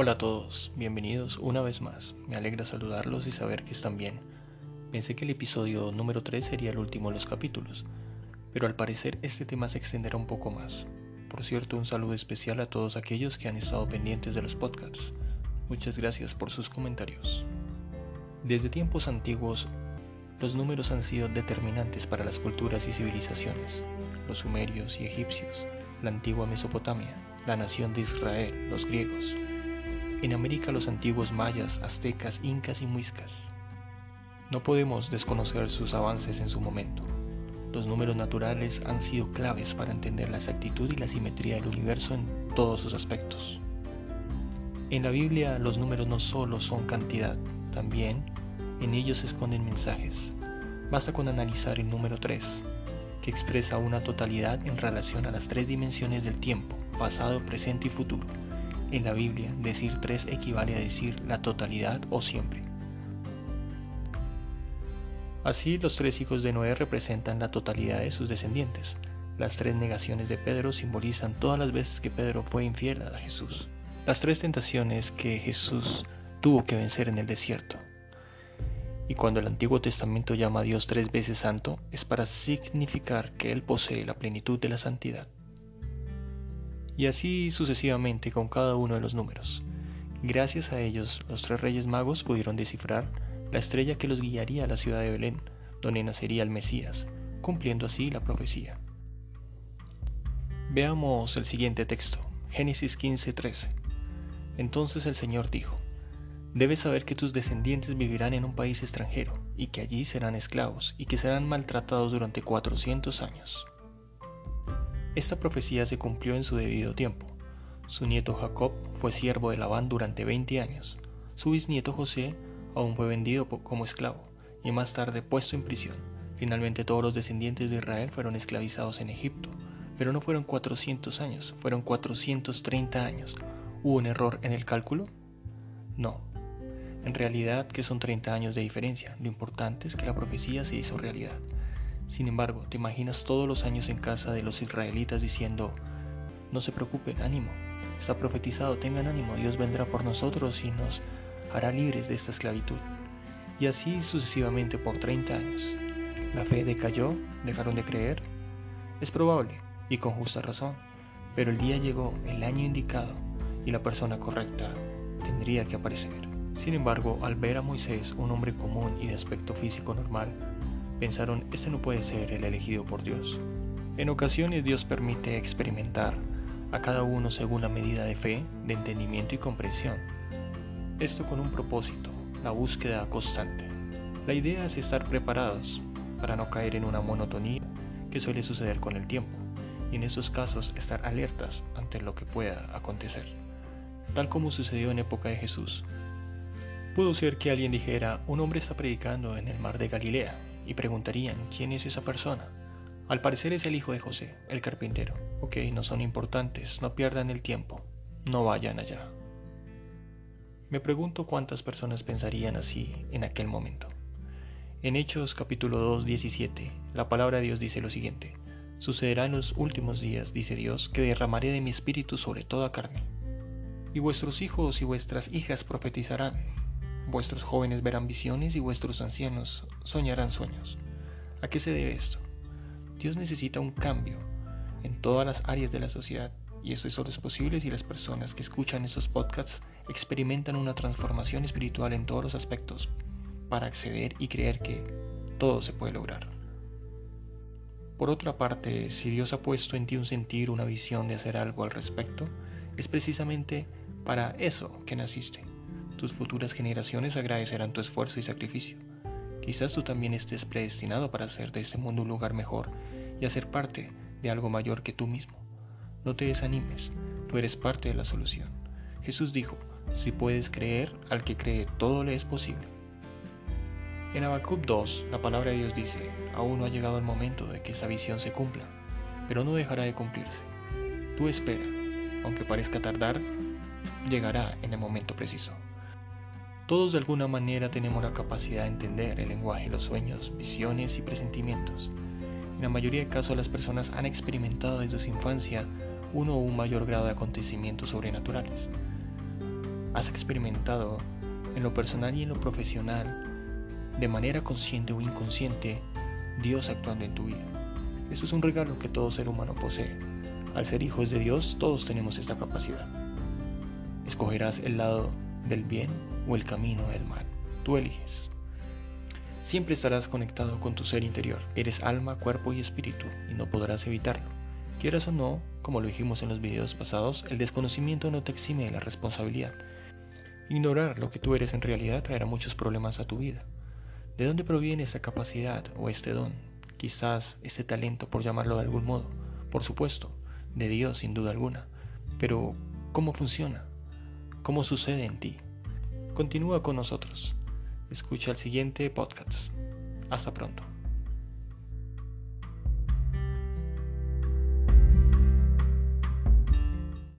Hola a todos, bienvenidos una vez más. Me alegra saludarlos y saber que están bien. Pensé que el episodio número 3 sería el último de los capítulos, pero al parecer este tema se extenderá un poco más. Por cierto, un saludo especial a todos aquellos que han estado pendientes de los podcasts. Muchas gracias por sus comentarios. Desde tiempos antiguos, los números han sido determinantes para las culturas y civilizaciones. Los sumerios y egipcios, la antigua Mesopotamia, la nación de Israel, los griegos, en América los antiguos mayas, aztecas, incas y muiscas. No podemos desconocer sus avances en su momento. Los números naturales han sido claves para entender la exactitud y la simetría del universo en todos sus aspectos. En la Biblia los números no solo son cantidad, también en ellos se esconden mensajes. Basta con analizar el número 3, que expresa una totalidad en relación a las tres dimensiones del tiempo, pasado, presente y futuro en la Biblia, decir tres equivale a decir la totalidad o siempre. Así, los tres hijos de Noé representan la totalidad de sus descendientes. Las tres negaciones de Pedro simbolizan todas las veces que Pedro fue infiel a Jesús. Las tres tentaciones que Jesús tuvo que vencer en el desierto. Y cuando el Antiguo Testamento llama a Dios tres veces santo, es para significar que Él posee la plenitud de la santidad y así sucesivamente con cada uno de los números. Gracias a ellos, los tres reyes magos pudieron descifrar la estrella que los guiaría a la ciudad de Belén, donde nacería el Mesías, cumpliendo así la profecía. Veamos el siguiente texto, Génesis 15:13. Entonces el Señor dijo, Debes saber que tus descendientes vivirán en un país extranjero, y que allí serán esclavos, y que serán maltratados durante cuatrocientos años. Esta profecía se cumplió en su debido tiempo. Su nieto Jacob fue siervo de Labán durante 20 años. Su bisnieto José aún fue vendido como esclavo y más tarde puesto en prisión. Finalmente todos los descendientes de Israel fueron esclavizados en Egipto, pero no fueron 400 años, fueron 430 años. ¿Hubo un error en el cálculo? No. En realidad que son 30 años de diferencia, lo importante es que la profecía se hizo realidad. Sin embargo, te imaginas todos los años en casa de los israelitas diciendo, no se preocupen, ánimo, está profetizado, tengan ánimo, Dios vendrá por nosotros y nos hará libres de esta esclavitud. Y así sucesivamente por 30 años. La fe decayó, dejaron de creer. Es probable, y con justa razón, pero el día llegó, el año indicado, y la persona correcta tendría que aparecer. Sin embargo, al ver a Moisés, un hombre común y de aspecto físico normal, pensaron, este no puede ser el elegido por Dios. En ocasiones Dios permite experimentar a cada uno según la medida de fe, de entendimiento y comprensión. Esto con un propósito, la búsqueda constante. La idea es estar preparados para no caer en una monotonía que suele suceder con el tiempo, y en esos casos estar alertas ante lo que pueda acontecer, tal como sucedió en época de Jesús. Pudo ser que alguien dijera, un hombre está predicando en el mar de Galilea, y preguntarían quién es esa persona. Al parecer es el hijo de José, el carpintero. Ok, no son importantes, no pierdan el tiempo, no vayan allá. Me pregunto cuántas personas pensarían así en aquel momento. En Hechos capítulo 2, 17, la palabra de Dios dice lo siguiente. Sucederá en los últimos días, dice Dios, que derramaré de mi espíritu sobre toda carne. Y vuestros hijos y vuestras hijas profetizarán, Vuestros jóvenes verán visiones y vuestros ancianos soñarán sueños. ¿A qué se debe esto? Dios necesita un cambio en todas las áreas de la sociedad y eso solo es posible si las personas que escuchan estos podcasts experimentan una transformación espiritual en todos los aspectos para acceder y creer que todo se puede lograr. Por otra parte, si Dios ha puesto en ti un sentir, una visión de hacer algo al respecto, es precisamente para eso que naciste tus futuras generaciones agradecerán tu esfuerzo y sacrificio. Quizás tú también estés predestinado para hacer de este mundo un lugar mejor y hacer parte de algo mayor que tú mismo. No te desanimes, tú eres parte de la solución. Jesús dijo, si puedes creer, al que cree todo le es posible. En Habacuc 2, la palabra de Dios dice, aún no ha llegado el momento de que esa visión se cumpla, pero no dejará de cumplirse. Tú espera, aunque parezca tardar, llegará en el momento preciso. Todos de alguna manera tenemos la capacidad de entender el lenguaje, los sueños, visiones y presentimientos. En la mayoría de casos las personas han experimentado desde su infancia uno o un mayor grado de acontecimientos sobrenaturales. has experimentado en lo personal y en lo profesional, de manera consciente o inconsciente, Dios actuando en tu vida. Esto es un regalo que todo ser humano posee. Al ser hijos de Dios, todos tenemos esta capacidad. Escogerás el lado del bien o el camino del mal. Tú eliges. Siempre estarás conectado con tu ser interior. Eres alma, cuerpo y espíritu y no podrás evitarlo. Quieras o no, como lo dijimos en los videos pasados, el desconocimiento no te exime de la responsabilidad. Ignorar lo que tú eres en realidad traerá muchos problemas a tu vida. ¿De dónde proviene esa capacidad o este don? Quizás este talento, por llamarlo de algún modo. Por supuesto, de Dios sin duda alguna. Pero, ¿cómo funciona? ¿Cómo sucede en ti? Continúa con nosotros. Escucha el siguiente podcast. Hasta pronto.